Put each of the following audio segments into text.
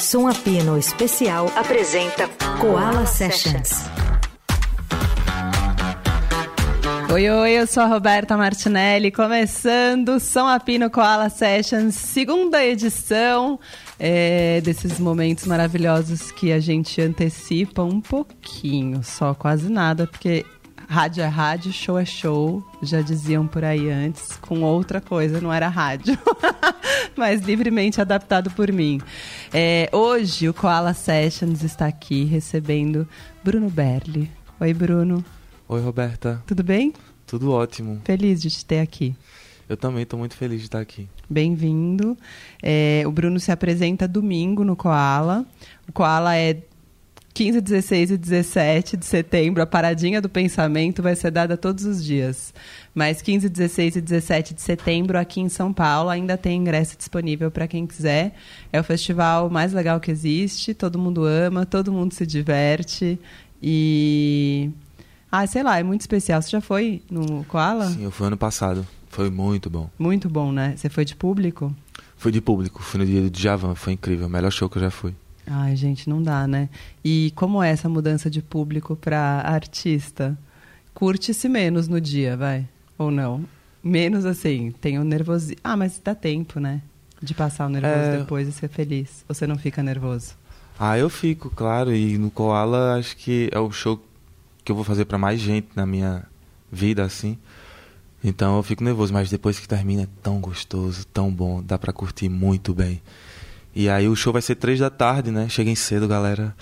Som Apino Especial apresenta Koala Sessions. Oi, oi, eu sou a Roberta Martinelli, começando o Som Apino Koala Sessions, segunda edição é, desses momentos maravilhosos que a gente antecipa um pouquinho, só quase nada, porque rádio é rádio, show é show, já diziam por aí antes, com outra coisa, não era rádio, mas livremente adaptado por mim. É, hoje o Koala Sessions está aqui recebendo Bruno Berli. Oi, Bruno. Oi, Roberta. Tudo bem? Tudo ótimo. Feliz de te ter aqui. Eu também estou muito feliz de estar aqui. Bem-vindo. É, o Bruno se apresenta domingo no Koala. O Koala é 15, 16 e 17 de setembro. A paradinha do pensamento vai ser dada todos os dias. Mas 15, 16 e 17 de setembro, aqui em São Paulo, ainda tem ingresso disponível para quem quiser. É o festival mais legal que existe. Todo mundo ama, todo mundo se diverte. E. Ah, sei lá, é muito especial. Você já foi no Koala? Sim, eu fui ano passado. Foi muito bom. Muito bom, né? Você foi de público? Fui de público, fui no dia do Djavan, foi incrível, o melhor show que eu já fui. Ai, gente, não dá, né? E como é essa mudança de público para artista? Curte-se menos no dia, vai? Ou não? Menos assim, tem o nervoso. Ah, mas dá tempo, né? De passar o nervoso é... depois e ser feliz. Ou você não fica nervoso? Ah, eu fico, claro. E no Koala acho que é o show que eu vou fazer para mais gente na minha vida, assim. Então eu fico nervoso, mas depois que termina é tão gostoso, tão bom, dá pra curtir muito bem. E aí o show vai ser três da tarde, né? Cheguem cedo, galera.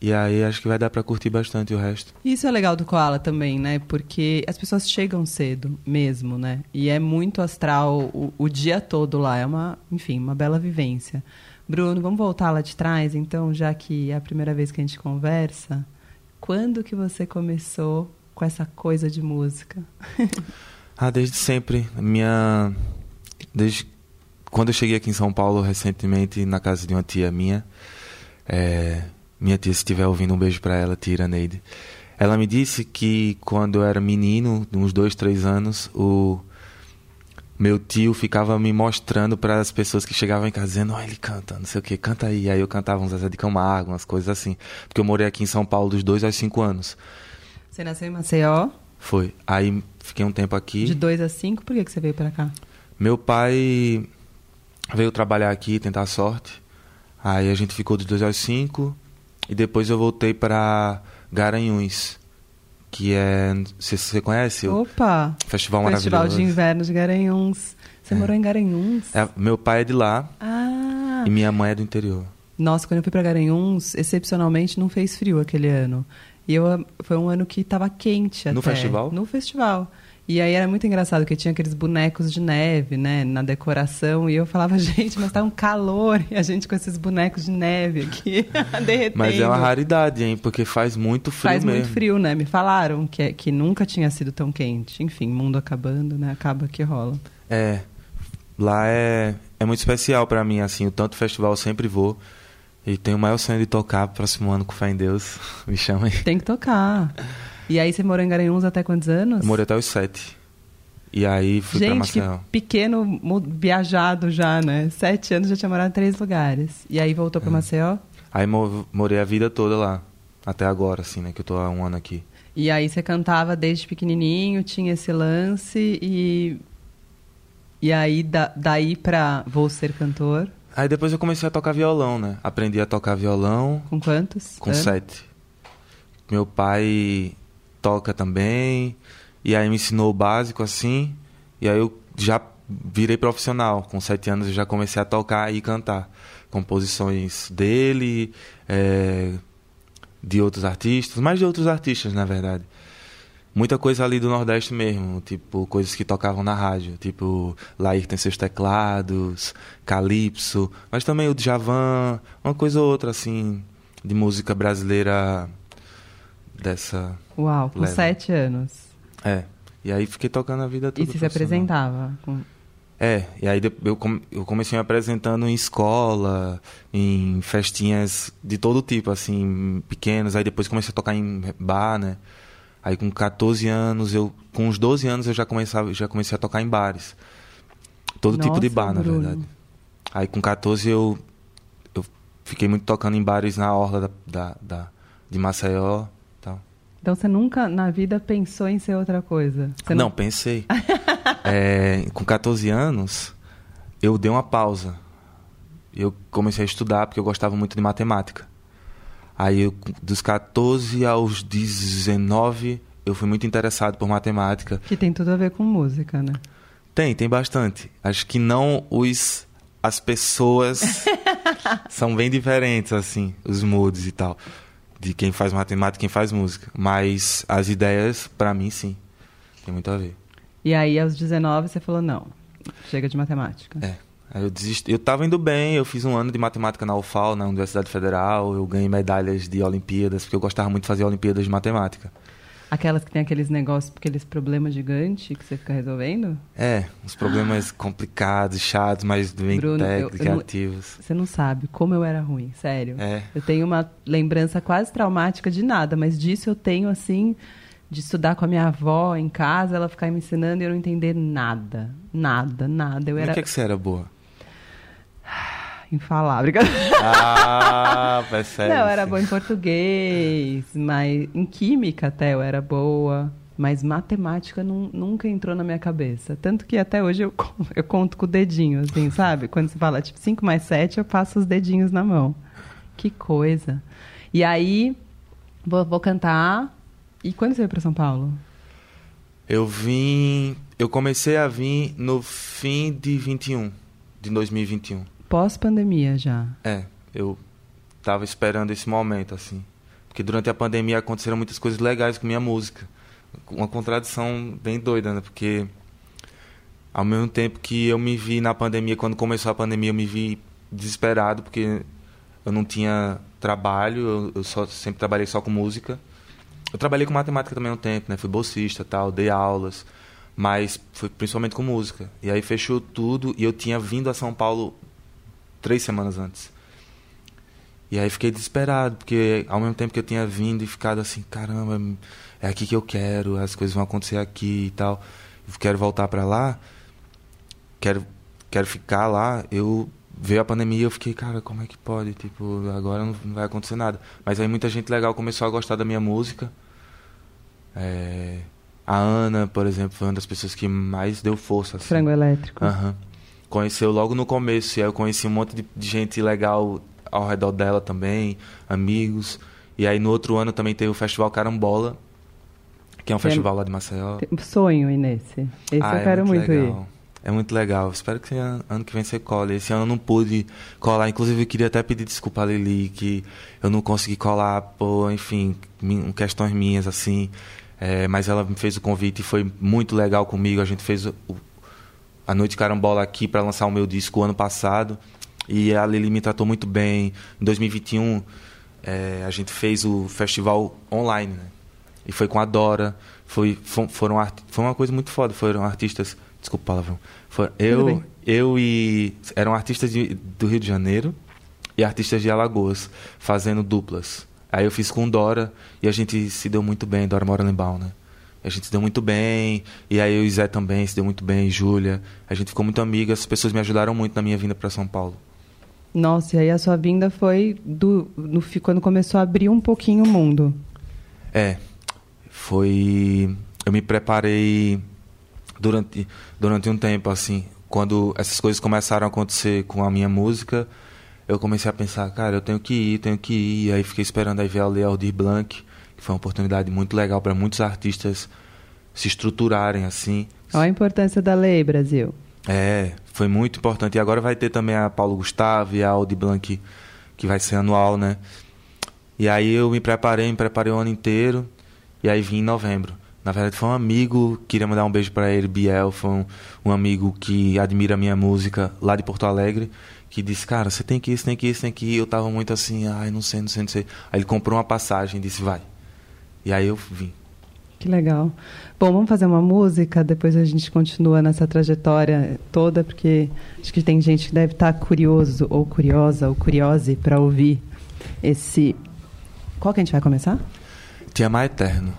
E aí acho que vai dar pra curtir bastante o resto. Isso é legal do Koala também, né? Porque as pessoas chegam cedo mesmo, né? E é muito astral o, o dia todo lá. É uma, enfim, uma bela vivência. Bruno, vamos voltar lá de trás, então, já que é a primeira vez que a gente conversa. Quando que você começou com essa coisa de música? Ah, desde sempre. Minha. Desde quando eu cheguei aqui em São Paulo recentemente, na casa de uma tia minha, é... minha tia, se estiver ouvindo, um beijo para ela, tia Neide. Ela me disse que quando eu era menino, uns dois, três anos, o meu tio ficava me mostrando para as pessoas que chegavam em casa dizendo: oh, ele canta, não sei o que, canta aí. Aí eu cantava uns Zezé de Camargo, umas coisas assim. Porque eu morei aqui em São Paulo dos dois aos cinco anos. Você nasceu em Maceió? Foi. Aí fiquei um tempo aqui. De dois a cinco, por que, que você veio para cá? Meu pai veio trabalhar aqui, tentar a sorte. Aí a gente ficou dos dois aos cinco. E depois eu voltei para Garanhuns, que é. Você, você conhece? Opa! Festival, Festival de Inverno de Garanhuns. Você é. morou em Garanhuns? É, meu pai é de lá. Ah! E minha mãe é do interior. Nossa, quando eu fui para Garanhuns, excepcionalmente não fez frio aquele ano. E eu, foi um ano que estava quente No até, festival? No festival. E aí era muito engraçado, porque tinha aqueles bonecos de neve, né, na decoração. E eu falava, gente, mas tá um calor. E a gente com esses bonecos de neve aqui, derretendo. Mas é uma raridade, hein, porque faz muito frio faz mesmo. muito frio, né? Me falaram que, que nunca tinha sido tão quente. Enfim, mundo acabando, né? Acaba que rola. É, lá é, é muito especial para mim, assim. O tanto festival eu sempre vou. E tenho o maior sonho de tocar próximo ano com fé em Deus. Me chamem. Tem que tocar. E aí você morou em Garanhuns até quantos anos? Eu morei até os sete. E aí fui Gente, pra Maceió. que pequeno viajado já, né? Sete anos já tinha morado em três lugares. E aí voltou pra é. Maceió? Aí morei a vida toda lá. Até agora, assim, né? Que eu tô há um ano aqui. E aí você cantava desde pequenininho, tinha esse lance e... E aí, da, daí pra vou ser cantor... Aí depois eu comecei a tocar violão, né? Aprendi a tocar violão. Com quantos? Com sete. Meu pai toca também. E aí me ensinou o básico assim. E aí eu já virei profissional. Com sete anos eu já comecei a tocar e cantar. Composições dele, é, de outros artistas, mais de outros artistas, na verdade muita coisa ali do Nordeste mesmo, tipo, coisas que tocavam na rádio, tipo, Lair tem seus teclados, Calypso, mas também o Djavan, uma coisa ou outra, assim, de música brasileira dessa... Uau, com leva. sete anos. É, e aí fiquei tocando a vida toda. E você se apresentava? Com... É, e aí eu comecei me apresentando em escola, em festinhas de todo tipo, assim, pequenas. Aí depois comecei a tocar em bar, né? Aí com 14 anos, eu com uns 12 anos eu já comecei, já comecei a tocar em bares. Todo Nossa, tipo de bar, Bruno. na verdade. Aí com 14 eu eu fiquei muito tocando em bares na orla da, da, da de Maceió. Então você nunca na vida pensou em ser outra coisa? Você não, pensei. É, com 14 anos, eu dei uma pausa. Eu comecei a estudar porque eu gostava muito de matemática. Aí, eu, dos 14 aos 19, eu fui muito interessado por matemática. Que tem tudo a ver com música, né? Tem, tem bastante. Acho que não os as pessoas são bem diferentes assim, os moods e tal, de quem faz matemática e quem faz música, mas as ideias para mim sim. Tem muito a ver. E aí aos 19 você falou não, chega de matemática. É. Aí eu desisti. Eu tava indo bem, eu fiz um ano de matemática na UFAL, na Universidade Federal, eu ganhei medalhas de Olimpíadas, porque eu gostava muito de fazer Olimpíadas de matemática. Aquelas que tem aqueles negócios, aqueles problemas gigantes que você fica resolvendo? É, uns problemas complicados, chatos, mas bem Bruno, técnicos, eu criativos. Você não sabe como eu era ruim, sério. É. Eu tenho uma lembrança quase traumática de nada, mas disso eu tenho, assim, de estudar com a minha avó em casa, ela ficar me ensinando e eu não entender nada. Nada, nada. Eu era o que, é que você era boa? Infalável. Ah, percebe. Não, eu era boa em português, mas em química até eu era boa. Mas matemática nun- nunca entrou na minha cabeça. Tanto que até hoje eu, eu conto com o dedinho, assim, sabe? Quando você fala, tipo, 5 mais 7, eu passo os dedinhos na mão. Que coisa. E aí, vou, vou cantar. E quando você veio para São Paulo? Eu vim. Eu comecei a vir no fim de 21, de 2021. Pós-pandemia já. É, eu tava esperando esse momento, assim. Porque durante a pandemia aconteceram muitas coisas legais com minha música. Uma contradição bem doida, né? Porque ao mesmo tempo que eu me vi na pandemia, quando começou a pandemia, eu me vi desesperado, porque eu não tinha trabalho, eu, eu só, sempre trabalhei só com música. Eu trabalhei com matemática também um tempo, né? Fui bolsista tal, dei aulas, mas foi principalmente com música. E aí fechou tudo e eu tinha vindo a São Paulo três semanas antes. E aí fiquei desesperado, porque ao mesmo tempo que eu tinha vindo e ficado assim, caramba, é aqui que eu quero, as coisas vão acontecer aqui e tal. Eu quero voltar para lá, quero quero ficar lá. Eu veio a pandemia, eu fiquei, cara, como é que pode? Tipo, agora não não vai acontecer nada. Mas aí muita gente legal começou a gostar da minha música. É, a Ana, por exemplo, foi uma das pessoas que mais deu força. Assim. Frango elétrico. Aham. Conheceu logo no começo, e aí eu conheci um monte de, de gente legal ao redor dela também, amigos. E aí no outro ano também teve o Festival Carambola, que é um Que é- festival lá de Maceió. Tem- Sonho ir nesse. Esse Ah, eu é quero muito, ir. legal. É muito legal. Espero que ano, que vem você cole. Esse ano eu não pude colar. Inclusive, eu queria até pedir desculpa a Lili, que eu não consegui colar, por, enfim, questões minhas, assim. É, mas ela me fez o convite e foi muito legal comigo. A gente fez o- a Noite Carambola aqui para lançar o meu disco ano passado. E a Lili me tratou muito bem. Em 2021, é, a gente fez o festival online, né? E foi com a Dora. Foi, fo- foram arti- foi uma coisa muito foda. Foram artistas. Desculpa o palavrão. Foi, eu, eu e. Eram artistas de- do Rio de Janeiro e artistas de Alagoas, fazendo duplas. Aí eu fiz com Dora e a gente se deu muito bem. Dora Moranebal, né? A gente se deu muito bem. E aí eu e Zé também se deu muito bem. Júlia. A gente ficou muito amiga. As pessoas me ajudaram muito na minha vinda para São Paulo. Nossa, e aí a sua vinda foi do, quando começou a abrir um pouquinho o mundo. É, foi. Eu me preparei durante, durante um tempo, assim. Quando essas coisas começaram a acontecer com a minha música, eu comecei a pensar, cara, eu tenho que ir, tenho que ir. Aí fiquei esperando aí ver a Lei Aldir Blanc, foi uma oportunidade muito legal para muitos artistas se estruturarem, assim. Olha a importância da lei, Brasil. É, foi muito importante. E agora vai ter também a Paulo Gustavo e a Audi Blanc, que vai ser anual, né? E aí eu me preparei, me preparei o ano inteiro, e aí vim em novembro. Na verdade foi um amigo, queria mandar um beijo para ele, Biel, foi um, um amigo que admira a minha música lá de Porto Alegre, que disse, cara, você tem que ir, você tem que ir, você tem que ir. Eu tava muito assim, ai, não sei, não sei, não sei. Aí ele comprou uma passagem e disse, vai. E aí eu vim. Que legal. Bom, vamos fazer uma música, depois a gente continua nessa trajetória toda, porque acho que tem gente que deve estar curioso, ou curiosa, ou curiose para ouvir esse. Qual que a gente vai começar? Te amar eterno.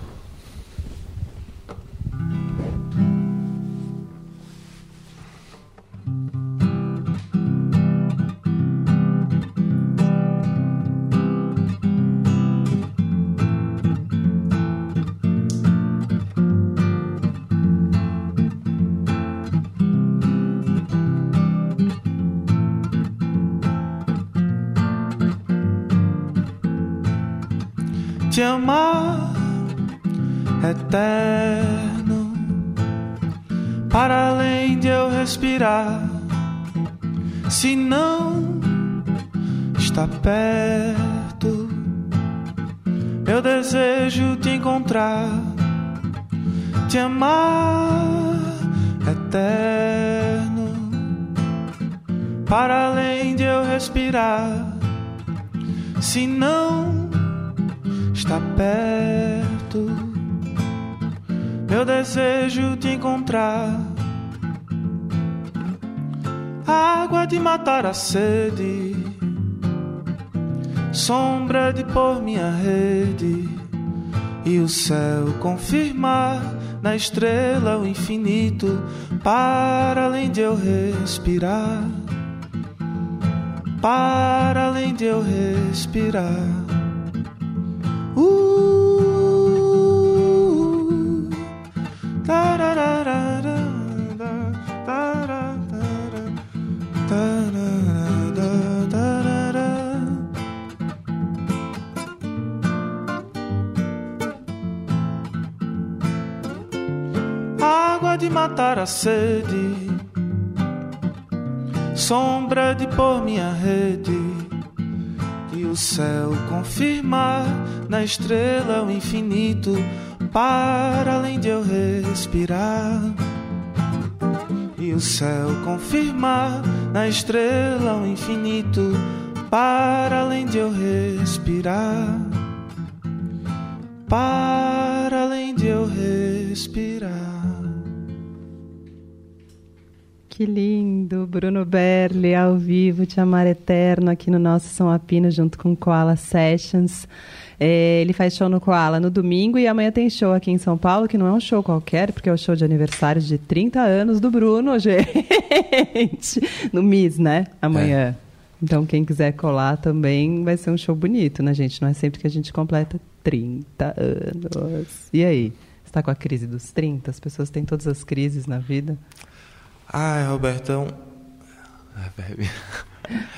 Estrela o infinito, para além de eu respirar, para além de eu respirar. Uh, sede, sombra de pôr minha rede, e o céu confirmar na estrela o infinito, para além de eu respirar. E o céu confirmar na estrela o infinito, para além de eu respirar. Para Que lindo, Bruno Berli ao vivo, Te Amar Eterno, aqui no nosso São Apino, junto com Koala Sessions. É, ele faz show no Koala no domingo e amanhã tem show aqui em São Paulo, que não é um show qualquer, porque é o show de aniversário de 30 anos do Bruno, gente. No MIS, né? Amanhã. Então, quem quiser colar também vai ser um show bonito, né, gente? Não é sempre que a gente completa 30 anos. E aí? Você tá com a crise dos 30? As pessoas têm todas as crises na vida. Ai, Robertão. Ah, bebe.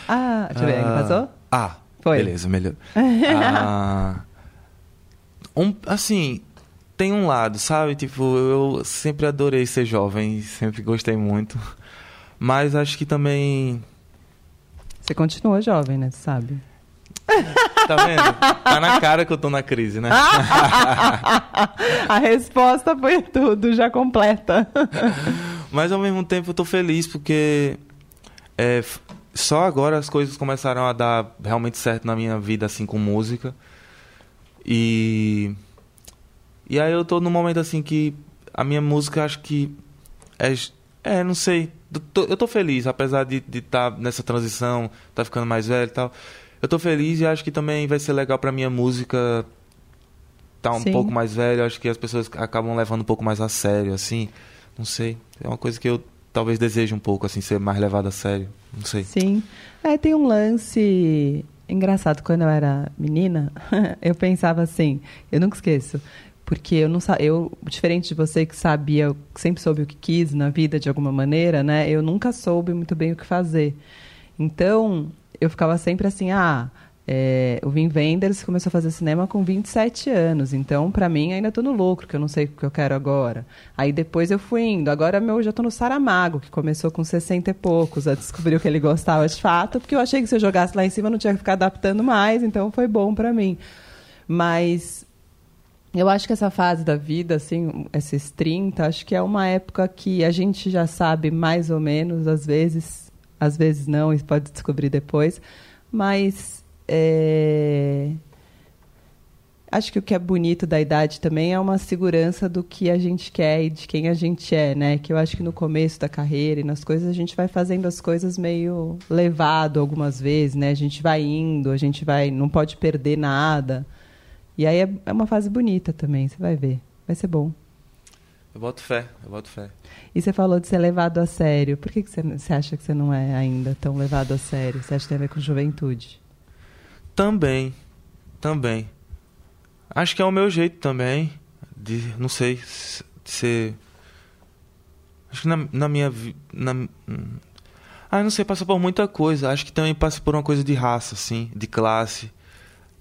Ah, deixa eu ver, Ah, passou? Ah, Foi. beleza, melhor. Ah, um, assim, tem um lado, sabe? Tipo, eu sempre adorei ser jovem, sempre gostei muito. Mas acho que também. Você continua jovem, né? Você sabe? Tá vendo? Tá na cara que eu tô na crise, né? a resposta foi tudo, já completa. Mas ao mesmo tempo eu tô feliz porque é, só agora as coisas começaram a dar realmente certo na minha vida, assim, com música. E. E aí eu tô num momento assim que a minha música acho que. É, é não sei. Eu tô, feliz, apesar de estar nessa transição, tá ficando mais velho e tal. Eu tô feliz e acho que também vai ser legal pra minha música tá um Sim. pouco mais velho. Acho que as pessoas acabam levando um pouco mais a sério, assim. Não sei. É uma coisa que eu talvez deseje um pouco, assim, ser mais levado a sério. Não sei. Sim. É, tem um lance engraçado. Quando eu era menina, eu pensava assim, eu nunca esqueço. Porque eu não eu, diferente de você que sabia, que sempre soube o que quis na vida de alguma maneira, né? Eu nunca soube muito bem o que fazer. Então, eu ficava sempre assim, ah, é, o Wim Wenders começou a fazer cinema com 27 anos, então para mim ainda tô no lucro, que eu não sei o que eu quero agora. Aí depois eu fui indo, agora meu, já tô no Saramago, que começou com 60 e poucos, a descobrir o que ele gostava de fato, porque eu achei que se eu jogasse lá em cima eu não tinha que ficar adaptando mais, então foi bom para mim. Mas eu acho que essa fase da vida, assim, esses 30, acho que é uma época que a gente já sabe mais ou menos, às vezes, às vezes não, e pode descobrir depois, mas é, acho que o que é bonito da idade também é uma segurança do que a gente quer e de quem a gente é, né? Que eu acho que no começo da carreira e nas coisas a gente vai fazendo as coisas meio levado algumas vezes, né? A gente vai indo, a gente vai, não pode perder nada. E aí é, é uma fase bonita também, você vai ver. Vai ser bom. Eu boto fé, eu boto fé. E você falou de ser levado a sério. Por que, que você, você acha que você não é ainda tão levado a sério? Você acha que tem a ver com juventude? Também, também. Acho que é o meu jeito também de, não sei, de ser. Acho que na, na minha vida. Ah, não sei, passa por muita coisa. Acho que também passa por uma coisa de raça, assim, de classe.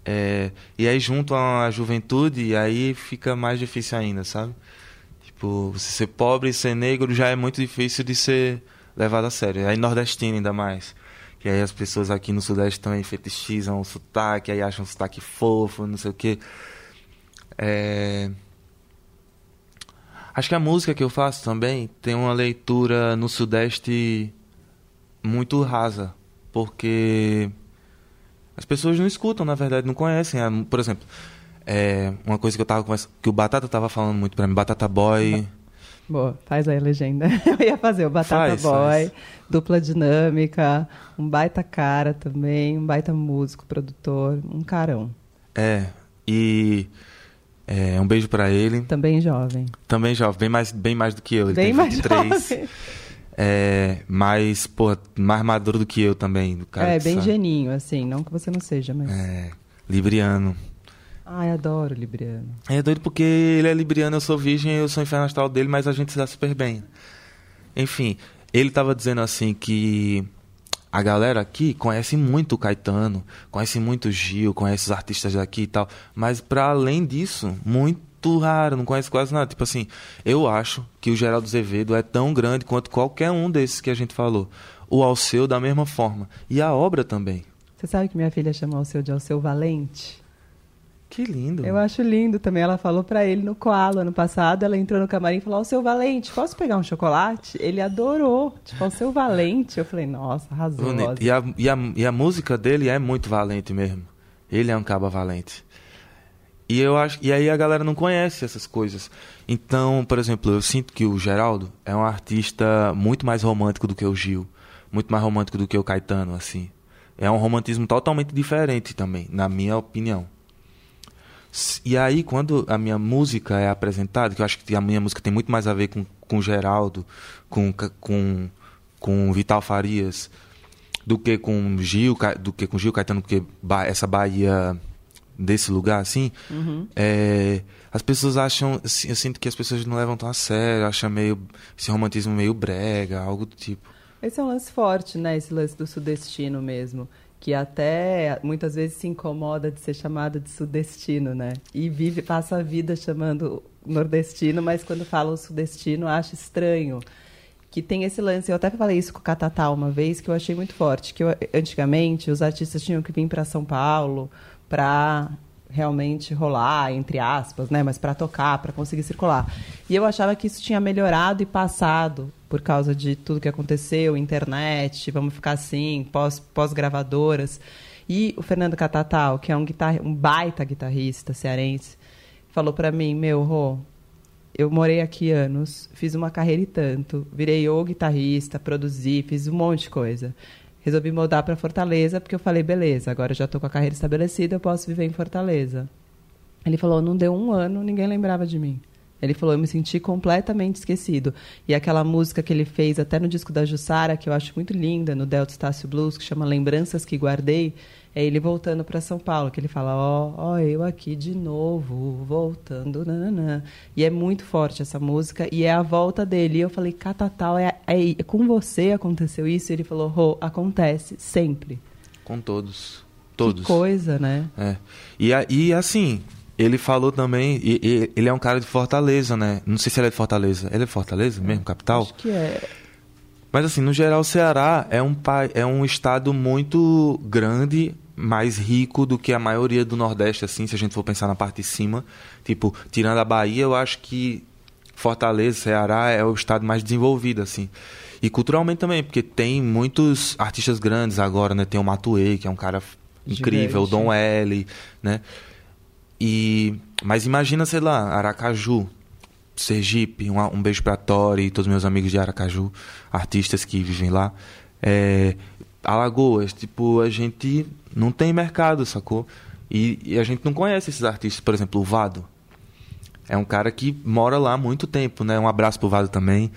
É, e aí junto a juventude, e aí fica mais difícil ainda, sabe? Tipo, você ser pobre e ser negro já é muito difícil de ser levado a sério. Aí nordestino ainda mais. Que aí as pessoas aqui no Sudeste também fetichizam o sotaque, aí acham o sotaque fofo, não sei o quê. É... Acho que a música que eu faço também tem uma leitura no Sudeste muito rasa, porque as pessoas não escutam, na verdade, não conhecem. Por exemplo, é, uma coisa que eu tava que o Batata tava falando muito pra mim, Batata Boy. Boa, faz aí a legenda. Eu ia fazer o Batata faz, Boy, faz. dupla dinâmica, um baita cara também, um baita músico, produtor, um carão. É, e é, um beijo para ele. Também jovem. Também jovem, bem mais, bem mais do que eu. Ele bem tem mais 23. Jovem. É, mais, pô, mais maduro do que eu também. Do cara é, bem sabe. geninho, assim, não que você não seja, mas... É, libriano. Ai, adoro Libriano. É doido porque ele é Libriano, eu sou virgem, eu sou inferno astral dele, mas a gente se dá super bem. Enfim, ele tava dizendo assim que a galera aqui conhece muito o Caetano, conhece muito o Gil, conhece os artistas daqui e tal, mas para além disso, muito raro, não conhece quase nada. Tipo assim, eu acho que o Geraldo Azevedo é tão grande quanto qualquer um desses que a gente falou. O Alceu da mesma forma. E a obra também. Você sabe que minha filha chama Alceu de Alceu Valente? Que lindo. Eu acho lindo também. Ela falou para ele no coalo ano passado. Ela entrou no camarim e falou: Ó, oh, seu Valente, posso pegar um chocolate? Ele adorou. Tipo, o seu Valente. Eu falei: Nossa, arrasou. E a, e, a, e a música dele é muito valente mesmo. Ele é um caba valente. E eu acho e aí a galera não conhece essas coisas. Então, por exemplo, eu sinto que o Geraldo é um artista muito mais romântico do que o Gil, muito mais romântico do que o Caetano, assim. É um romantismo totalmente diferente também, na minha opinião. E aí, quando a minha música é apresentada, que eu acho que a minha música tem muito mais a ver com, com Geraldo, com, com, com Vital Farias, do que com Gil, do que com Gil Caetano, porque essa Bahia desse lugar, assim, uhum. é, as pessoas acham, assim, eu sinto que as pessoas não levam tão a sério, acham meio, esse romantismo meio brega, algo do tipo. Esse é um lance forte, né, esse lance do sudestino mesmo que até muitas vezes se incomoda de ser chamado de sudestino, né? E vive, passa a vida chamando nordestino, mas quando fala o sudestino acha estranho. Que tem esse lance, eu até falei isso com o Catatá uma vez, que eu achei muito forte, que eu, antigamente os artistas tinham que vir para São Paulo para realmente rolar, entre aspas, né? Mas para tocar, para conseguir circular. E eu achava que isso tinha melhorado e passado por causa de tudo que aconteceu, internet, vamos ficar assim, pós, pós-gravadoras. E o Fernando Catatal, que é um, guitar, um baita guitarrista cearense, falou para mim, meu, Rô, eu morei aqui anos, fiz uma carreira e tanto, virei o guitarrista, produzi, fiz um monte de coisa resolvi mudar para Fortaleza, porque eu falei, beleza, agora já estou com a carreira estabelecida, eu posso viver em Fortaleza. Ele falou, não deu um ano, ninguém lembrava de mim. Ele falou, eu me senti completamente esquecido. E aquela música que ele fez até no disco da Jussara, que eu acho muito linda, no Delta Estácio Blues, que chama Lembranças que Guardei, é ele voltando para São Paulo, que ele fala, ó, oh, ó, oh, eu aqui de novo, voltando, nananã. E é muito forte essa música, e é a volta dele. E eu falei, Catatal, é, é, é com você aconteceu isso? E ele falou, Rô, acontece, sempre. Com todos. Todos. Que coisa, né? É. E, e assim, ele falou também, e, e, ele é um cara de Fortaleza, né? Não sei se ele é de Fortaleza. Ele é de Fortaleza mesmo, capital? Acho que é. Mas assim, no geral, o Ceará é um, é um estado muito grande, mais rico do que a maioria do Nordeste, assim, se a gente for pensar na parte de cima. Tipo, tirando a Bahia, eu acho que Fortaleza, Ceará é o estado mais desenvolvido, assim. E culturalmente também, porque tem muitos artistas grandes agora, né? Tem o Matuei, que é um cara incrível, o Dom L, né? E... Mas imagina, sei lá, Aracaju, Sergipe, um, um beijo pra Tori e todos meus amigos de Aracaju, artistas que vivem lá. É, Alagoas, tipo, a gente não tem mercado, sacou? E, e, a gente não conhece esses artistas, por exemplo, o Vado. É um cara que mora lá há muito tempo, né? Um abraço pro Vado também.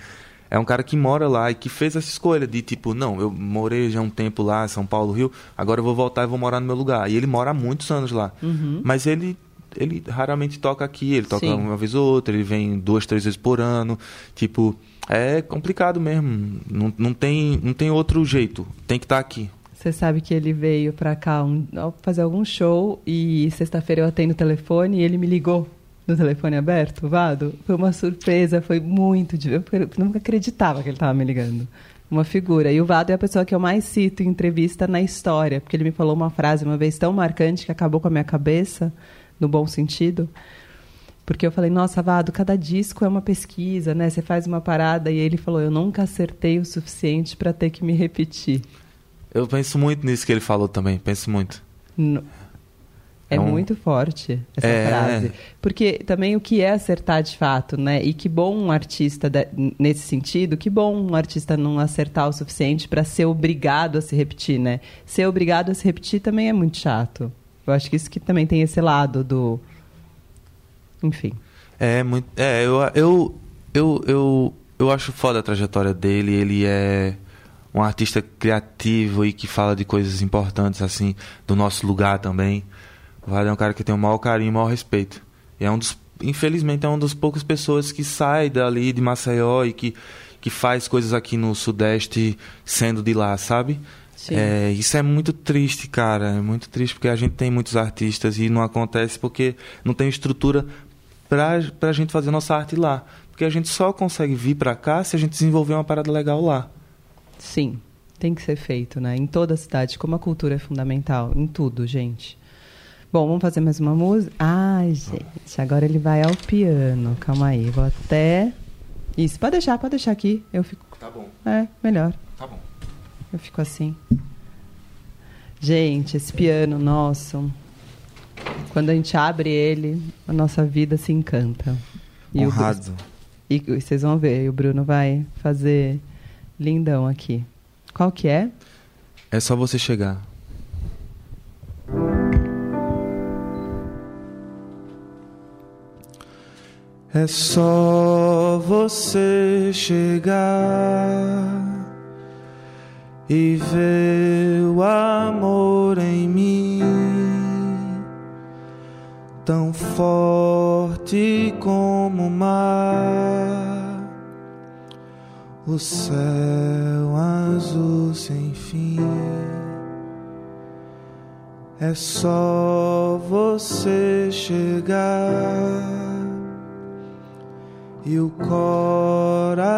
É um cara que mora lá e que fez essa escolha de tipo, não, eu morei já um tempo lá, São Paulo, Rio, agora eu vou voltar e vou morar no meu lugar. E ele mora há muitos anos lá. Uhum. Mas ele ele raramente toca aqui, ele toca Sim. uma vez ou outra, ele vem duas, três vezes por ano. Tipo, é complicado mesmo. Não, não, tem, não tem outro jeito. Tem que estar tá aqui. Você sabe que ele veio pra cá um, fazer algum show e sexta-feira eu atendo o telefone e ele me ligou no telefone aberto, Vado. Foi uma surpresa, foi muito. Eu nunca acreditava que ele estava me ligando. Uma figura. E o Vado é a pessoa que eu mais cito em entrevista na história, porque ele me falou uma frase uma vez tão marcante que acabou com a minha cabeça, no bom sentido. Porque eu falei, nossa, Vado, cada disco é uma pesquisa, né? Você faz uma parada e ele falou, eu nunca acertei o suficiente para ter que me repetir. Eu penso muito nisso que ele falou também, penso muito. No... É, é um... muito forte essa é... frase. Porque também o que é acertar de fato, né? E que bom um artista, de... nesse sentido, que bom um artista não acertar o suficiente para ser obrigado a se repetir, né? Ser obrigado a se repetir também é muito chato. Eu acho que isso que também tem esse lado do. Enfim. É, muito. É, eu, eu, eu, eu, eu acho foda a trajetória dele. Ele é um artista criativo e que fala de coisas importantes, assim, do nosso lugar também. O Vale é um cara que tem o maior carinho e o maior respeito. E é um dos, infelizmente, é uma das poucas pessoas que sai dali de Maceió e que, que faz coisas aqui no Sudeste sendo de lá, sabe? É, isso é muito triste, cara. É muito triste porque a gente tem muitos artistas e não acontece porque não tem estrutura pra, pra gente fazer nossa arte lá. Porque a gente só consegue vir pra cá se a gente desenvolver uma parada legal lá. Sim, tem que ser feito, né? Em toda a cidade, como a cultura é fundamental, em tudo, gente. Bom, vamos fazer mais uma música? Ai, gente, agora ele vai ao piano. Calma aí, vou até. Isso, pode deixar, pode deixar aqui. Eu fico. Tá bom. É, melhor. Tá bom. Eu fico assim. Gente, esse piano nosso, quando a gente abre ele, a nossa vida se encanta. E Honrado. O, e, e vocês vão ver, o Bruno vai fazer lindão aqui. Qual que é? É só você chegar. É só você chegar e ver o amor em mim, tão forte como o mar, o céu azul sem fim. É só você chegar e o coração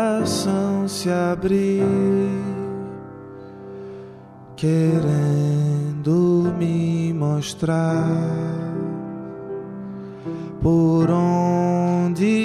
se abrir, querendo me mostrar por onde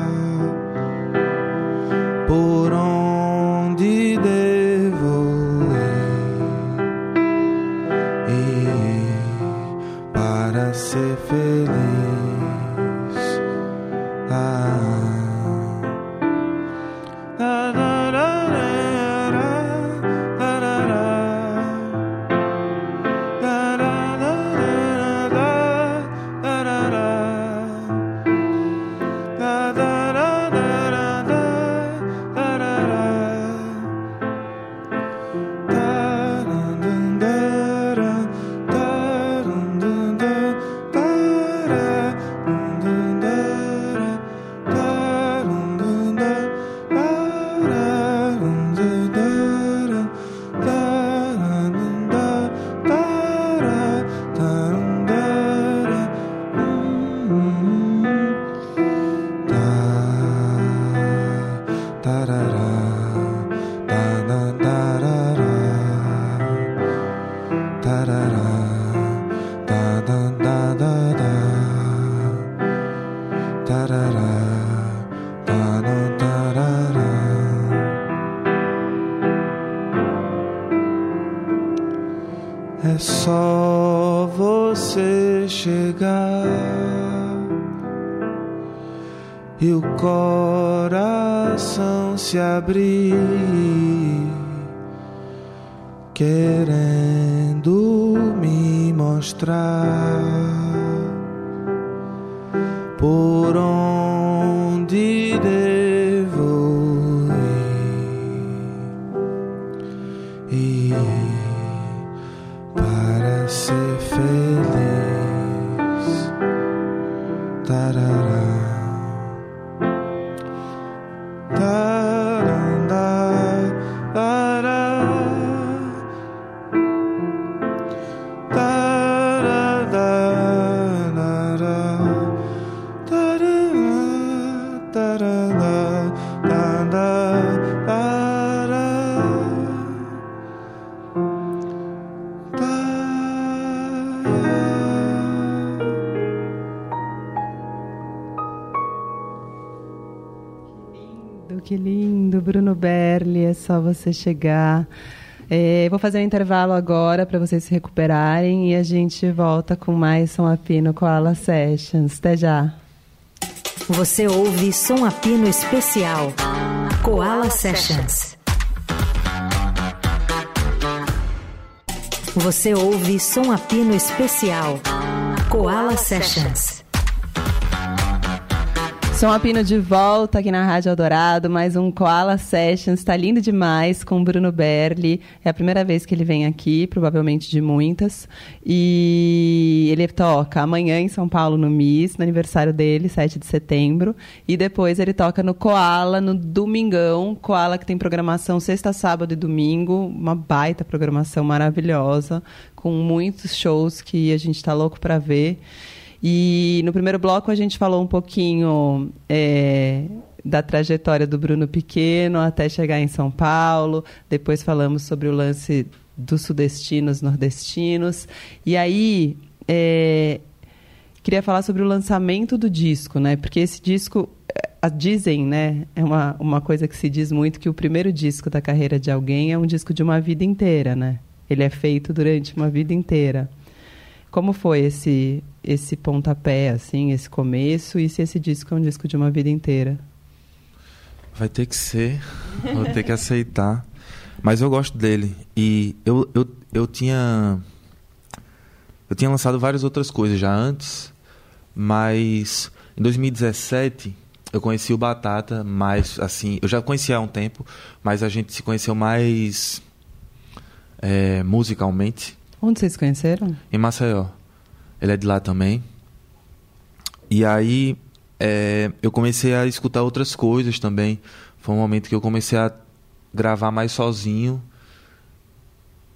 É só você chegar. E o coração se abrir, querendo me mostrar por onde você chegar. É, vou fazer um intervalo agora para vocês se recuperarem e a gente volta com mais Som Apino Koala Sessions. Até já. Você ouve Som Apino Especial. Koala Sessions. Você ouve Som Apino Especial. Koala Sessions. Som Apino de volta aqui na Rádio Eldorado, mais um Koala Sessions, está lindo demais com o Bruno Berli. É a primeira vez que ele vem aqui, provavelmente de muitas. E ele toca amanhã em São Paulo no MIS, no aniversário dele, 7 de setembro. E depois ele toca no Koala no domingão. Koala que tem programação sexta, sábado e domingo, uma baita programação maravilhosa, com muitos shows que a gente está louco para ver. E no primeiro bloco a gente falou um pouquinho é, da trajetória do Bruno Pequeno até chegar em São Paulo. Depois falamos sobre o lance dos sudestinos, nordestinos. E aí é, queria falar sobre o lançamento do disco, né? Porque esse disco é, dizem, né? É uma, uma coisa que se diz muito que o primeiro disco da carreira de alguém é um disco de uma vida inteira, né? Ele é feito durante uma vida inteira. Como foi esse esse pontapé, assim, esse começo, e se esse disco é um disco de uma vida inteira? Vai ter que ser, vou ter que aceitar. Mas eu gosto dele. E eu, eu, eu tinha. Eu tinha lançado várias outras coisas já antes, mas em 2017 eu conheci o Batata mais assim. Eu já conhecia há um tempo, mas a gente se conheceu mais é, musicalmente. Onde vocês se conheceram? Em Maceió. Ele é de lá também. E aí é, eu comecei a escutar outras coisas também. Foi um momento que eu comecei a gravar mais sozinho.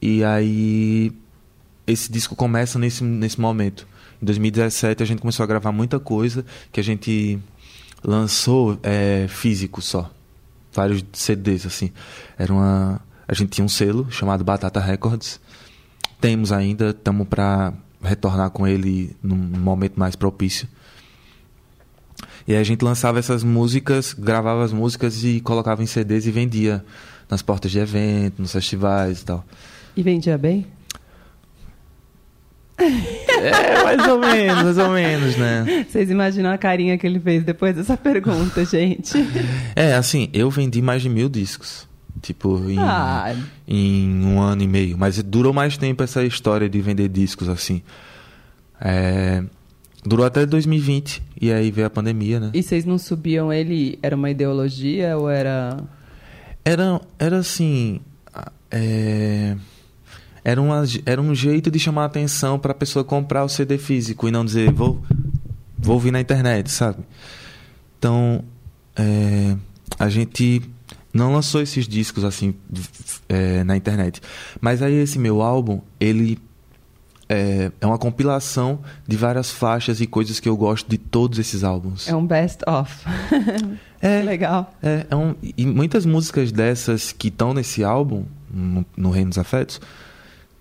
E aí esse disco começa nesse, nesse momento. Em 2017 a gente começou a gravar muita coisa que a gente lançou é, físico só. Vários CDs, assim. Era uma. A gente tinha um selo chamado Batata Records. Temos ainda, estamos para retornar com ele num momento mais propício. E aí a gente lançava essas músicas, gravava as músicas e colocava em CDs e vendia nas portas de evento, nos festivais e tal. E vendia bem? É, mais ou menos, mais ou menos, né? Vocês imaginam a carinha que ele fez depois dessa pergunta, gente? É, assim, eu vendi mais de mil discos. Tipo, em, Ah. em um ano e meio. Mas durou mais tempo essa história de vender discos, assim. É, durou até 2020. E aí veio a pandemia, né? E vocês não subiam ele? Era uma ideologia ou era. Era, era assim. é, era, uma, era um jeito de chamar a atenção para a pessoa comprar o CD físico e não dizer, vou, vou ouvir na internet, sabe? Então, é, a gente não lançou esses discos assim é, na internet. Mas aí esse meu álbum, ele é, é uma compilação de várias faixas e coisas que eu gosto de todos esses álbuns. É um best-of. É, Legal. É, é um, e muitas músicas dessas que estão nesse álbum, no, no Reino dos Afetos,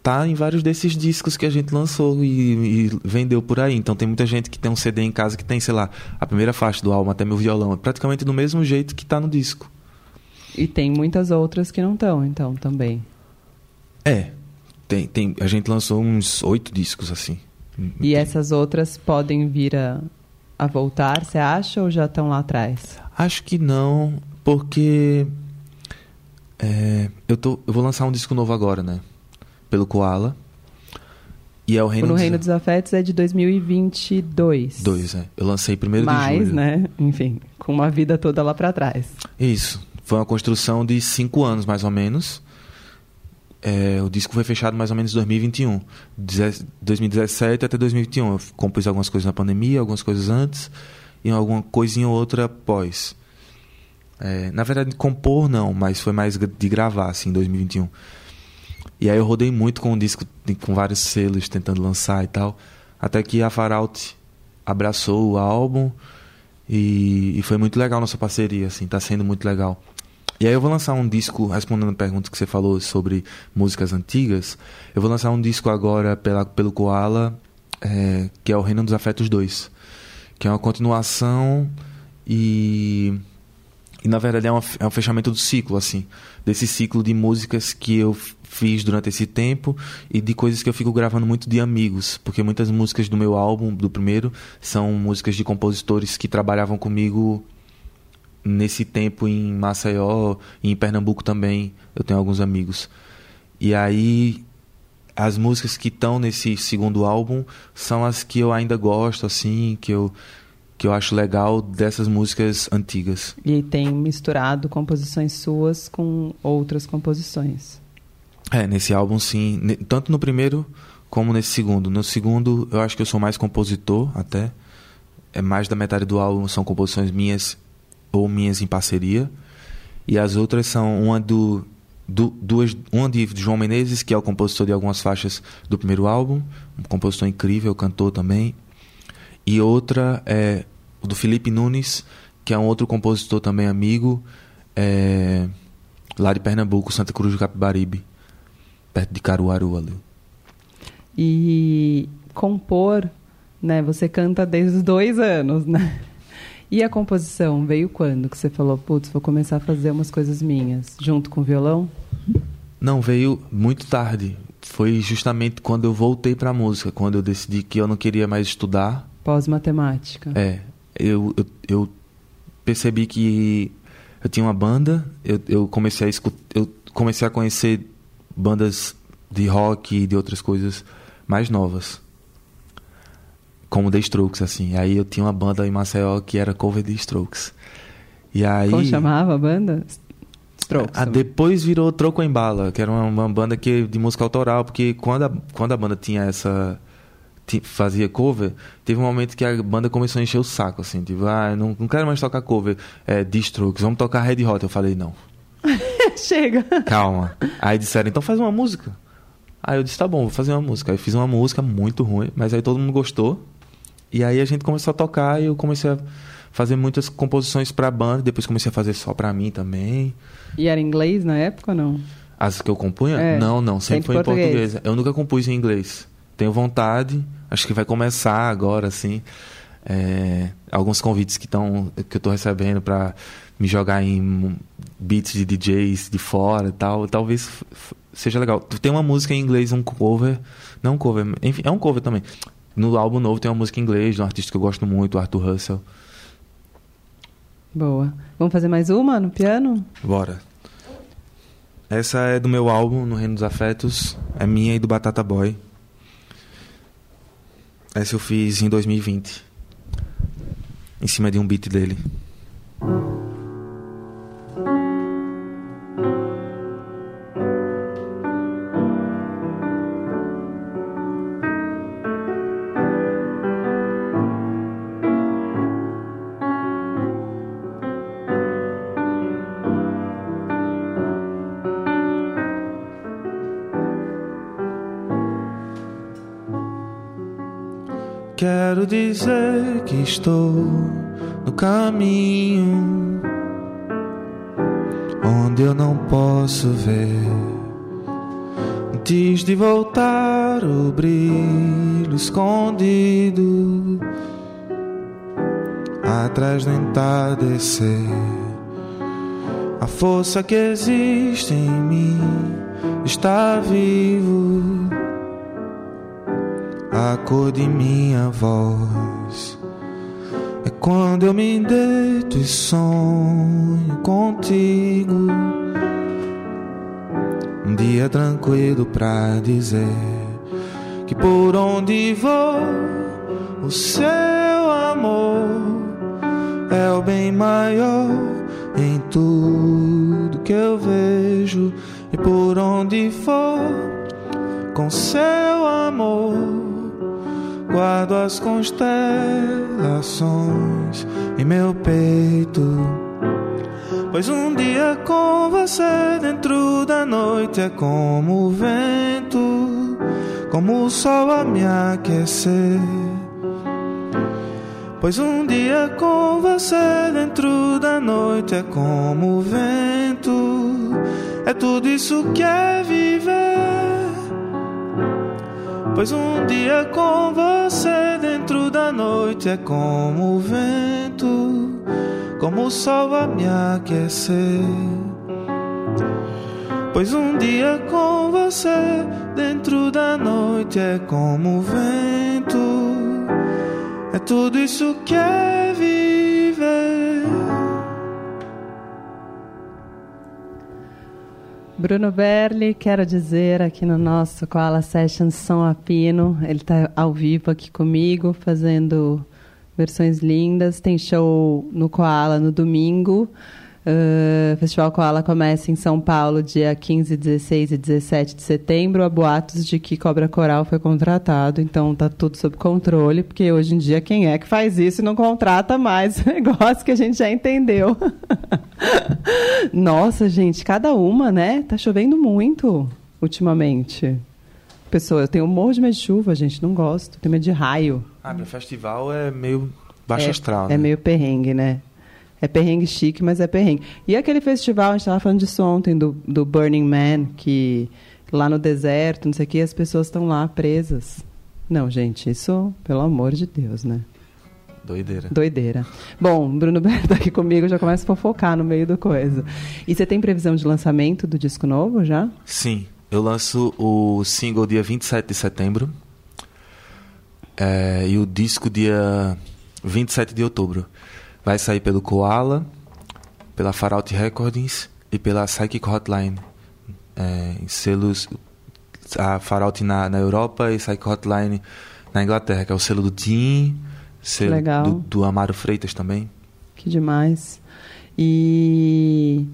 tá em vários desses discos que a gente lançou e, e, vendeu por aí. Então tem muita gente que tem um CD em casa que tem, sei lá, a primeira faixa do álbum até meu violão, é praticamente do mesmo jeito que tá no disco. E tem muitas outras que não estão, então, também. É. Tem, tem, a gente lançou uns oito discos, assim. E essas outras podem vir a, a voltar, você acha, ou já estão lá atrás? Acho que não, porque é, eu, tô, eu vou lançar um disco novo agora, né? Pelo Koala. E é o Reino, no dos... Reino dos Afetos é de 2022. Dois, é. Eu lancei primeiro Mais, de julho. né? Enfim, com uma vida toda lá para trás. Isso. Foi uma construção de cinco anos, mais ou menos. É, o disco foi fechado mais ou menos em 2021. 2017 até 2021. Eu compus algumas coisas na pandemia, algumas coisas antes e alguma coisinha ou outra após. É, na verdade, compor não, mas foi mais de gravar, assim, em 2021. E aí eu rodei muito com o disco, com vários selos, tentando lançar e tal. Até que a Faralt abraçou o álbum e, e foi muito legal nossa parceria, assim, tá sendo muito legal. E aí eu vou lançar um disco, respondendo a pergunta que você falou sobre músicas antigas, eu vou lançar um disco agora pela, pelo Koala, é, que é o Reino dos Afetos 2, que é uma continuação e, e na verdade é, uma, é um fechamento do ciclo, assim, desse ciclo de músicas que eu fiz durante esse tempo e de coisas que eu fico gravando muito de amigos, porque muitas músicas do meu álbum, do primeiro, são músicas de compositores que trabalhavam comigo nesse tempo em Maceió e em Pernambuco também eu tenho alguns amigos. E aí as músicas que estão nesse segundo álbum são as que eu ainda gosto assim que eu que eu acho legal dessas músicas antigas. E tem misturado composições suas com outras composições. É nesse álbum sim. Tanto no primeiro como nesse segundo. No segundo eu acho que eu sou mais compositor até. É mais da metade do álbum são composições minhas ou minhas em parceria. E as outras são uma do, do, duas, uma de João Menezes, que é o compositor de algumas faixas do primeiro álbum, um compositor incrível, cantor também. E outra é do Felipe Nunes, que é um outro compositor também amigo, é, lá de Pernambuco, Santa Cruz do Capibaribe, perto de Caruaru ali. E compor, né? Você canta desde os dois anos, né? E a composição veio quando que você falou, putz, vou começar a fazer umas coisas minhas, junto com o violão? Não, veio muito tarde. Foi justamente quando eu voltei para a música, quando eu decidi que eu não queria mais estudar. Pós-matemática. É. Eu, eu, eu, percebi que eu tinha uma banda, eu, eu comecei a escutar, eu comecei a conhecer bandas de rock e de outras coisas mais novas como The Strokes, assim. Aí eu tinha uma banda em Maceió que era cover de Strokes. E aí... Como chamava a banda? Strokes. A, depois virou Troco em Bala, que era uma, uma, banda que, de música autoral, porque quando a, quando a banda tinha essa. fazia cover, teve um momento que a banda começou a encher o saco, assim, tipo, ah, não, não quero mais tocar cover é, de Strokes, vamos tocar Red Hot. Eu falei, não. Chega. Calma. Aí disseram, então faz uma música. Aí eu disse, tá bom, vou fazer uma música. Aí fiz uma música muito ruim, mas aí todo mundo gostou. E aí a gente começou a tocar e eu comecei a fazer muitas composições para banda, depois comecei a fazer só para mim também. E era inglês na época ou não? As que eu compunha? É, não, não, sempre, sempre foi português. em português. Eu nunca compus em inglês. Tenho vontade, acho que vai começar agora assim. É, alguns convites que estão que eu estou recebendo para me jogar em beats de DJs de fora e tal, talvez seja legal. Tem uma música em inglês, um cover, não um cover, enfim, é um cover também, no álbum novo tem uma música em inglês de um artista que eu gosto muito, Arthur Russell. Boa. Vamos fazer mais uma no piano? Bora. Essa é do meu álbum, No Reino dos Afetos. É minha e do Batata Boy. Essa eu fiz em 2020. Em cima de um beat dele. Dizer que estou no caminho onde eu não posso ver. Antes de voltar, o brilho escondido atrás do entardecer. A força que existe em mim está vivo. A cor de minha voz é quando eu me deito e sonho contigo. Um dia tranquilo pra dizer que por onde vou o seu amor é o bem maior em tudo que eu vejo e por onde for com seu amor guardo as constelações em meu peito Pois um dia com você dentro da noite é como o vento, como o sol a me aquecer. Pois um dia com você dentro da noite é como o vento, é tudo isso que é viver. Pois um dia com você dentro da noite é como o vento como o sol a me aquecer. Pois um dia com você dentro da noite é como o vento, é tudo isso que é viver. Bruno Berli, quero dizer aqui no nosso Koala Sessions São Apino, ele está ao vivo aqui comigo, fazendo versões lindas. Tem show no Koala no domingo. Uh, Festival Koala começa em São Paulo dia 15, 16 e 17 de setembro. Há boatos de que Cobra Coral foi contratado, então tá tudo sob controle, porque hoje em dia quem é que faz isso e não contrata mais negócio que a gente já entendeu. Nossa, gente, cada uma, né? Tá chovendo muito ultimamente. Pessoa, eu tenho um morro de medo de chuva, gente, não gosto. Tenho medo de raio. Ah, para festival é meio baixo é, astral, é né? É meio perrengue, né? É perrengue chique, mas é perrengue. E aquele festival, a gente estava falando disso ontem, do, do Burning Man, que lá no deserto, não sei o que, as pessoas estão lá presas. Não, gente, isso, pelo amor de Deus, né? Doideira. Doideira. Bom, Bruno Berto aqui comigo já começa a fofocar no meio do coisa. E você tem previsão de lançamento do disco novo já? Sim. Eu lanço o single dia 27 de setembro. É, e o disco dia 27 de outubro. Vai sair pelo Koala, pela Farout Recordings e pela Psychic Hotline. É, em selos. A Farout na, na Europa e Psychic Hotline na Inglaterra, que é o selo do Tim, selo Legal. Do, do Amaro Freitas também. Que demais. E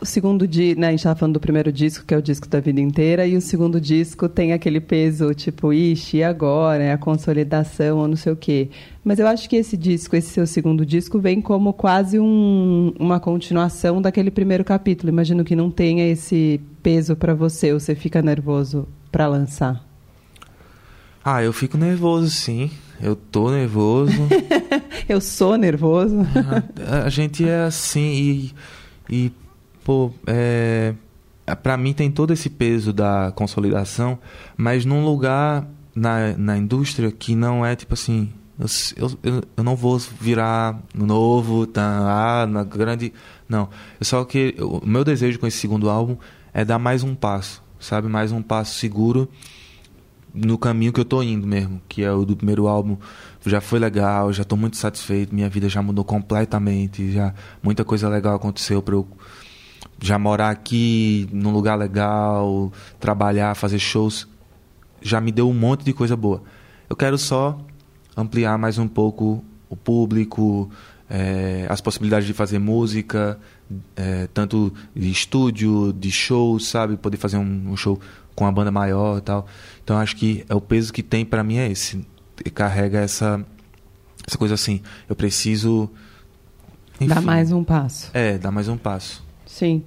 o segundo disco, né, a gente estava falando do primeiro disco, que é o disco da vida inteira, e o segundo disco tem aquele peso, tipo, ixi, e agora? É a consolidação ou não sei o quê. Mas eu acho que esse disco, esse seu segundo disco, vem como quase um, uma continuação daquele primeiro capítulo. Imagino que não tenha esse peso para você, ou você fica nervoso para lançar. Ah, eu fico nervoso, sim. Eu tô nervoso. eu sou nervoso. a, a gente é assim e, e pô, é, para mim tem todo esse peso da consolidação, mas num lugar na, na indústria que não é tipo assim, eu, eu, eu não vou virar novo, tá, ah, na grande. Não. Eu só que o meu desejo com esse segundo álbum é dar mais um passo, sabe? Mais um passo seguro no caminho que eu tô indo mesmo, que é o do primeiro álbum. Já foi legal, já tô muito satisfeito, minha vida já mudou completamente, já muita coisa legal aconteceu para eu já morar aqui num lugar legal, trabalhar, fazer shows, já me deu um monte de coisa boa. Eu quero só ampliar mais um pouco o público, é, as possibilidades de fazer música, é, tanto de estúdio, de show, sabe? Poder fazer um, um show com uma banda maior e tal. Então acho que é o peso que tem para mim é esse. Carrega essa, essa coisa assim. Eu preciso. Enfim, dar mais um passo. É, dar mais um passo. Sim.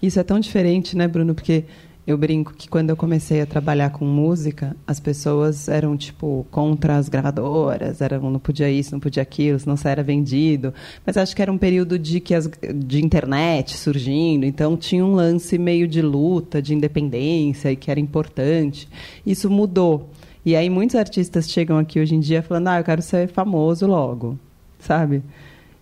Isso é tão diferente, né, Bruno? Porque eu brinco que quando eu comecei a trabalhar com música, as pessoas eram, tipo, contra as gravadoras, eram, não podia isso, não podia aquilo, senão você era vendido. Mas acho que era um período de, que as, de internet surgindo, então tinha um lance meio de luta, de independência, e que era importante. Isso mudou. E aí muitos artistas chegam aqui hoje em dia falando, ah, eu quero ser famoso logo, sabe?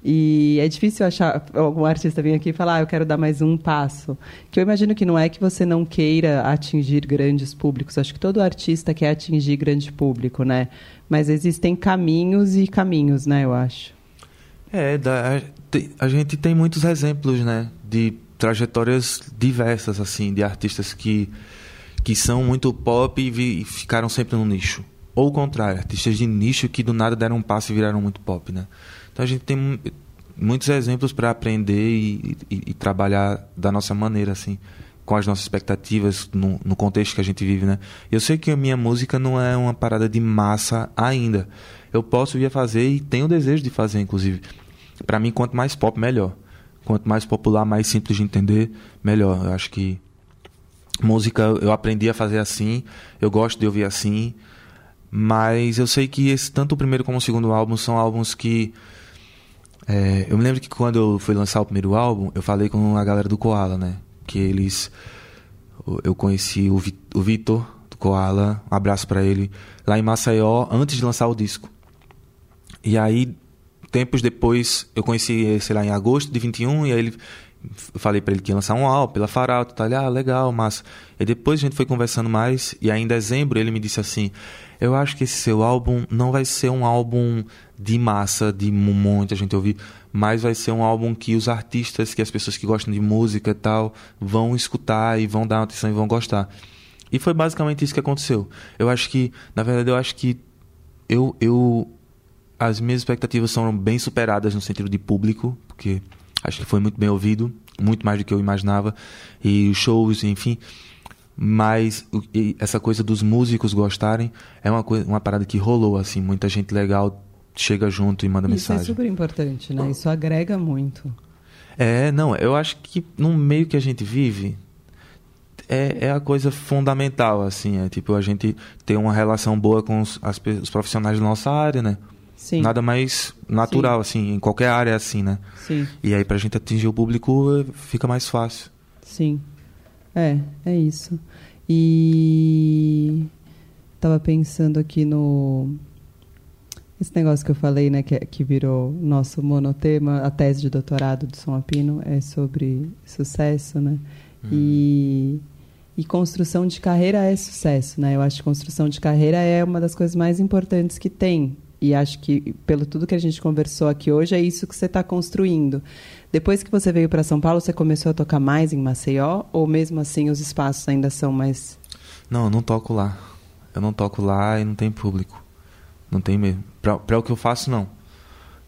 E é difícil achar algum artista vir aqui e falar, ah, eu quero dar mais um passo. Que eu imagino que não é que você não queira atingir grandes públicos. Acho que todo artista quer atingir grande público, né? Mas existem caminhos e caminhos, né? Eu acho. É, a, gente tem muitos exemplos, né? De trajetórias diversas, assim, de artistas que, que são muito pop e, e ficaram sempre no nicho. Ou o contrário, artistas de nicho que do nada deram um passo e viraram muito pop, né? Então a gente tem muitos exemplos para aprender e, e, e, trabalhar da nossa maneira, assim, com as nossas expectativas no, no, contexto que a gente vive, né? Eu sei que a minha música não é uma parada de massa ainda. Eu posso vir a fazer e tenho o desejo de fazer, inclusive. Para mim, quanto mais pop, melhor. Quanto mais popular, mais simples de entender, melhor. Eu acho que música eu aprendi a fazer assim, eu gosto de ouvir assim, mas eu sei que esse, tanto o primeiro como o segundo álbum são álbuns que é, eu me lembro que quando eu fui lançar o primeiro álbum, eu falei com a galera do Koala, né? Que eles. Eu conheci o, Vitor do Koala, um abraço para ele, lá em Maceió, antes de lançar o disco. E aí, tempos depois, eu conheci, sei lá, em agosto de 21, e aí ele eu falei para ele que ia lançar um álbum pela Faralto, tá ali, ah, legal, mas e depois a gente foi conversando mais e aí em dezembro ele me disse assim: "Eu acho que esse seu álbum não vai ser um álbum de massa, de muita gente ouvir, mas vai ser um álbum que os artistas, que as pessoas que gostam de música e tal, vão escutar e vão dar atenção e vão gostar". E foi basicamente isso que aconteceu. Eu acho que, na verdade, eu acho que eu eu as minhas expectativas são bem superadas no sentido de público, porque Acho que foi muito bem ouvido, muito mais do que eu imaginava. E os shows, enfim. Mas essa coisa dos músicos gostarem é uma, coisa, uma parada que rolou, assim. Muita gente legal chega junto e manda Isso mensagem. Isso é super importante, né? Isso agrega muito. É, não, eu acho que no meio que a gente vive, é, é a coisa fundamental, assim. É tipo a gente ter uma relação boa com os, as, os profissionais da nossa área, né? Sim. Nada mais natural, Sim. assim, em qualquer área é assim, né? Sim. E aí pra gente atingir o público eh, fica mais fácil. Sim. É, é isso. E tava pensando aqui no esse negócio que eu falei, né, que, que virou nosso monotema, a tese de doutorado do São Apino é sobre sucesso, né? Hum. E e construção de carreira é sucesso, né? Eu acho que construção de carreira é uma das coisas mais importantes que tem e acho que, pelo tudo que a gente conversou aqui hoje, é isso que você está construindo. Depois que você veio para São Paulo, você começou a tocar mais em Maceió? Ou mesmo assim os espaços ainda são mais. Não, eu não toco lá. Eu não toco lá e não tem público. Não tem mesmo. Para o que eu faço, não.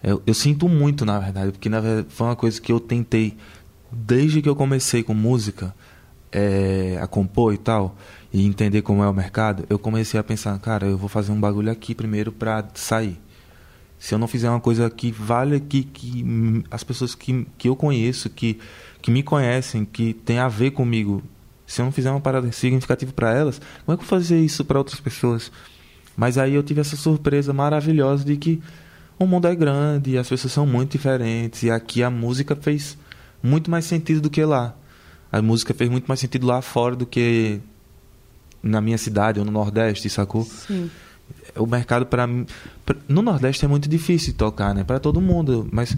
Eu, eu, sinto muito, na verdade, porque na verdade foi uma coisa que eu tentei, desde que eu comecei com música, é, a compor e tal e entender como é o mercado, eu comecei a pensar, cara, eu vou fazer um bagulho aqui primeiro para sair. Se eu não fizer uma coisa que vale que, que as pessoas que, que eu conheço, que, que me conhecem, que tem a ver comigo, se eu não fizer uma parada significativa para elas, como é que eu vou fazer isso para outras pessoas? Mas aí eu tive essa surpresa maravilhosa de que o mundo é grande, as pessoas são muito diferentes e aqui a música fez muito mais sentido do que lá. A música fez muito mais sentido lá fora do que na minha cidade ou no Nordeste, sacou? Sim. O mercado para no Nordeste é muito difícil de tocar, né? Para todo mundo, mas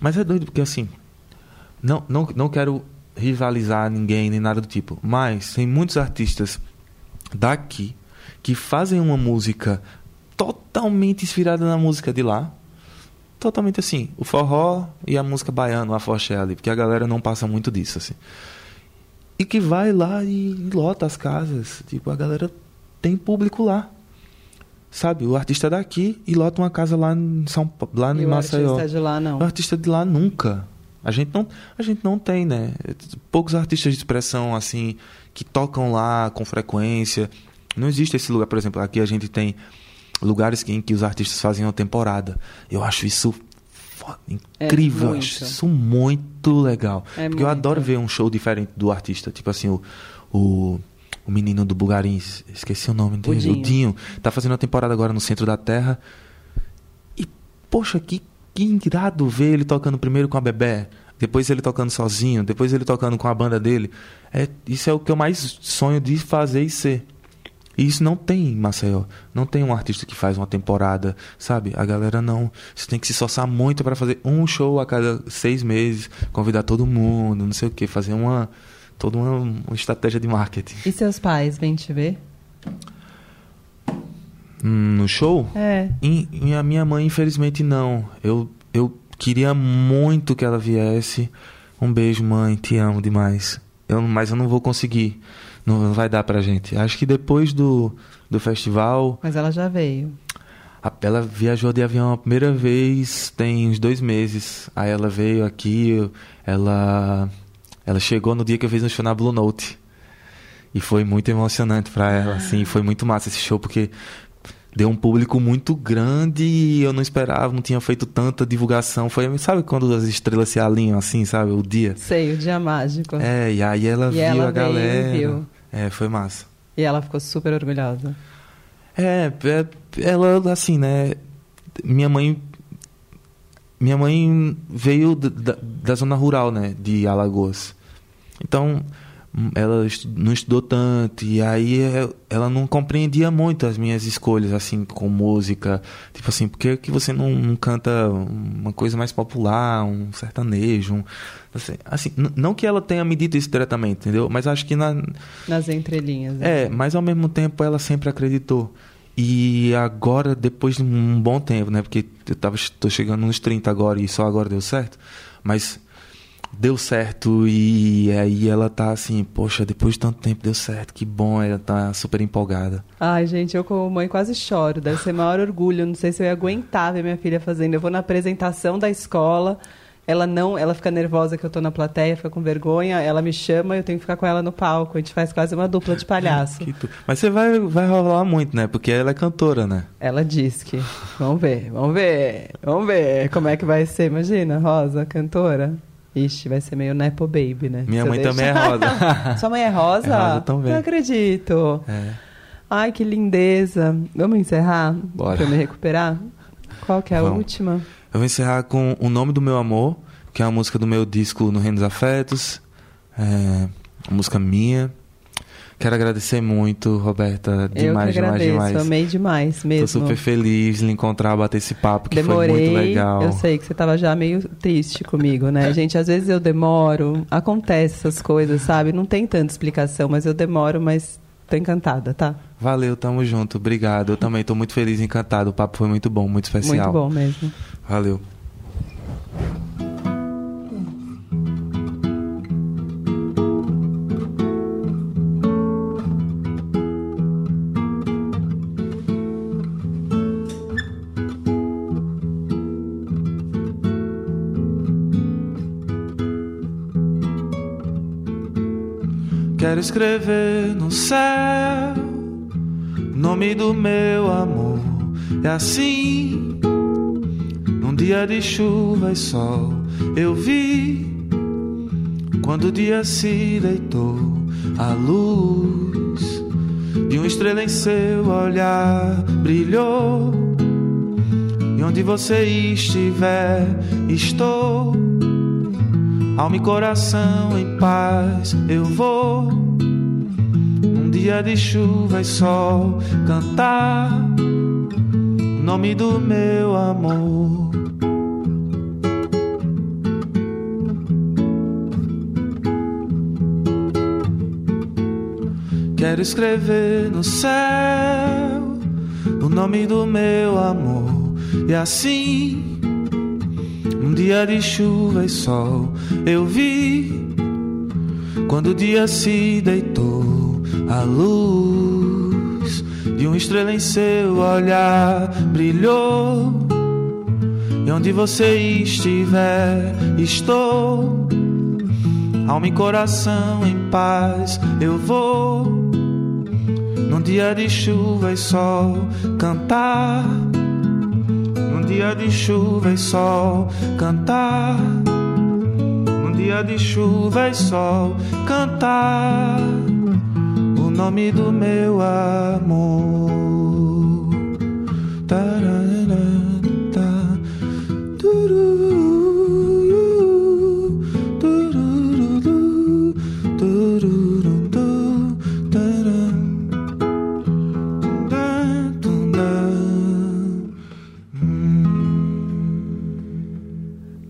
mas é doido porque assim, não não não quero rivalizar ninguém nem nada do tipo, mas tem muitos artistas daqui que fazem uma música totalmente inspirada na música de lá. Totalmente assim, o forró e a música baiana, o afoxé ali, porque a galera não passa muito disso assim e que vai lá e lota as casas. Tipo, a galera tem público lá. Sabe, o artista daqui e lota uma casa lá em São lá em Maceió. O artista de lá não. O artista de lá nunca. A gente não, a gente não tem, né? Poucos artistas de expressão assim que tocam lá com frequência. Não existe esse lugar, por exemplo, aqui a gente tem lugares em que os artistas fazem uma temporada. Eu acho isso foda, é incrível. É isso muito legal. É Porque muito. eu adoro ver um show diferente do artista. Tipo assim, o, o, o menino do Bugarim, esqueci o nome dele, o Dinho. o Dinho. Tá fazendo uma temporada agora no Centro da Terra. E, poxa, que, que irado ver ele tocando primeiro com a Bebé. Depois ele tocando sozinho, depois ele tocando com a banda dele. É, isso é o que eu mais sonho de fazer e ser. E isso não tem em Maceió. Não tem um artista que faz uma temporada, sabe? A galera não. Você tem que se esforçar muito para fazer um show a cada seis meses, convidar todo mundo, não sei o que, fazer uma. toda uma, uma estratégia de marketing. E seus pais vêm te ver? Hum, no show? É. E, e a minha mãe, infelizmente, não. Eu, eu queria muito que ela viesse. Um beijo, mãe, te amo demais. Eu, mas eu não vou conseguir. Não, vai dar pra gente. Acho que depois do, do festival. Mas ela já veio. a- Ela viajou de avião a primeira vez tem uns dois meses. Aí ela veio aqui, ela ela chegou no dia que eu fiz um show na Blue Note. E foi muito emocionante pra ela, assim, foi muito massa esse show porque deu um público muito grande e eu não esperava, não tinha feito tanta divulgação. Foi, sabe quando as estrelas se alinham assim, sabe, o dia? Sei, o dia mágico. É, e aí ela E viu ela a veio galera. viu. É, foi massa. E ela ficou super orgulhosa. É, é, ela, assim, né? Minha mãe. Minha mãe veio da, da- da zona rural, né? De Alagoas. Então, ela não estudou tanto. E aí é, ela não compreendia muito as minhas escolhas, assim, com música. Tipo assim, por que, que você não, não canta uma coisa mais popular, um sertanejo? Um, assim, assim, não que ela tenha me dito isso diretamente, entendeu? Mas acho que na, Nas entrelinhas. né? é, mas ao mesmo tempo ela sempre acreditou. E agora, depois de um bom tempo, né? Porque eu tava, tô chegando nos 30 agora e só agora deu certo. Mas deu certo e aí ela tá assim, poxa, depois de tanto tempo deu certo, que bom, ela tá super empolgada. Ai, gente, eu como mãe quase choro. Deve ser maior orgulho. Não sei se eu ia aguentar ver minha filha fazendo. Eu vou na apresentação da escola. Ela não, ela fica nervosa que eu tô na plateia, fica com vergonha. Ela me chama, eu tenho que ficar com ela no palco. A gente faz quase uma dupla de palhaço. Tu- Mas você vai, vai rolar muito, né? Porque ela é cantora, né? Ela diz que. Vamos ver, vamos ver, vamos ver como é que vai ser. Imagina, Rosa, cantora. Ixi, vai ser meio Nepo Baby, né? Minha mãe também é rosa. Sua mãe é rosa? É rosa também. Não acredito. É. Ai, que lindeza. Vamos encerrar? Bora. Pra eu me recuperar? Qual que é a Vamos. última? Eu vou encerrar com O Nome do Meu Amor, que é uma música do meu disco No Reino dos Afetos. É uma música minha. Quero agradecer muito, Roberta. eu Demais, que agradeço, demais, demais. amei demais Tô mesmo. super feliz de encontrar, bater esse papo, que Demorei, foi muito legal. eu sei que você tava já meio triste comigo, né? Gente, às vezes eu demoro, acontece essas coisas, sabe? Não tem tanta explicação, mas eu demoro, mas tô encantada, tá? Valeu, tamo junto. Obrigado. Eu também tô muito feliz e encantado. O papo foi muito bom, muito especial. Muito bom mesmo. Valeu. Escrever no céu o nome do meu amor. É assim, num dia de chuva e sol, eu vi quando o dia se deitou, a luz de uma estrela em seu olhar brilhou. E onde você estiver, estou. Alma e coração em paz, eu vou. Dia de chuva e sol, cantar o nome do meu amor. Quero escrever no céu o nome do meu amor, e assim um dia de chuva e sol eu vi quando o dia se deitou a luz de uma estrela em seu olhar brilhou. E onde você estiver estou. Alma e coração em paz eu vou. Num dia de chuva e sol cantar. Num dia de chuva e sol cantar. Num dia de chuva e sol cantar nome do meu amor.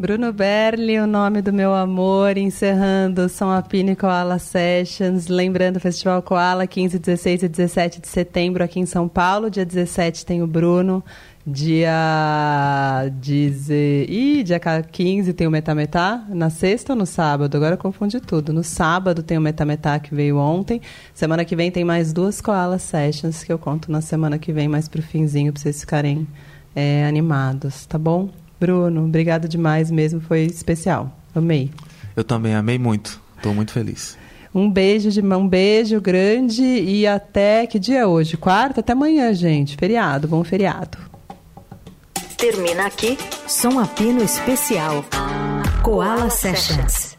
Bruno Berli, o nome do meu amor, encerrando São Apino e Koala Sessions. Lembrando o Festival Koala, 15, 16 e 17 de setembro aqui em São Paulo. Dia 17 tem o Bruno. Dia, dizer, Ih, dia 15 tem o Metametá. Na sexta ou no sábado? Agora confundi tudo. No sábado tem o Metametá que veio ontem. Semana que vem tem mais duas Koala Sessions que eu conto na semana que vem, mais pro finzinho, pra vocês ficarem é, animados, tá bom? Bruno, obrigado demais mesmo, foi especial. Amei. Eu também amei muito. Estou muito feliz. Um beijo de um beijo grande e até que dia é hoje? Quarta? Até amanhã, gente. Feriado, bom feriado. Termina aqui Som Apino Especial. Koala Sessions.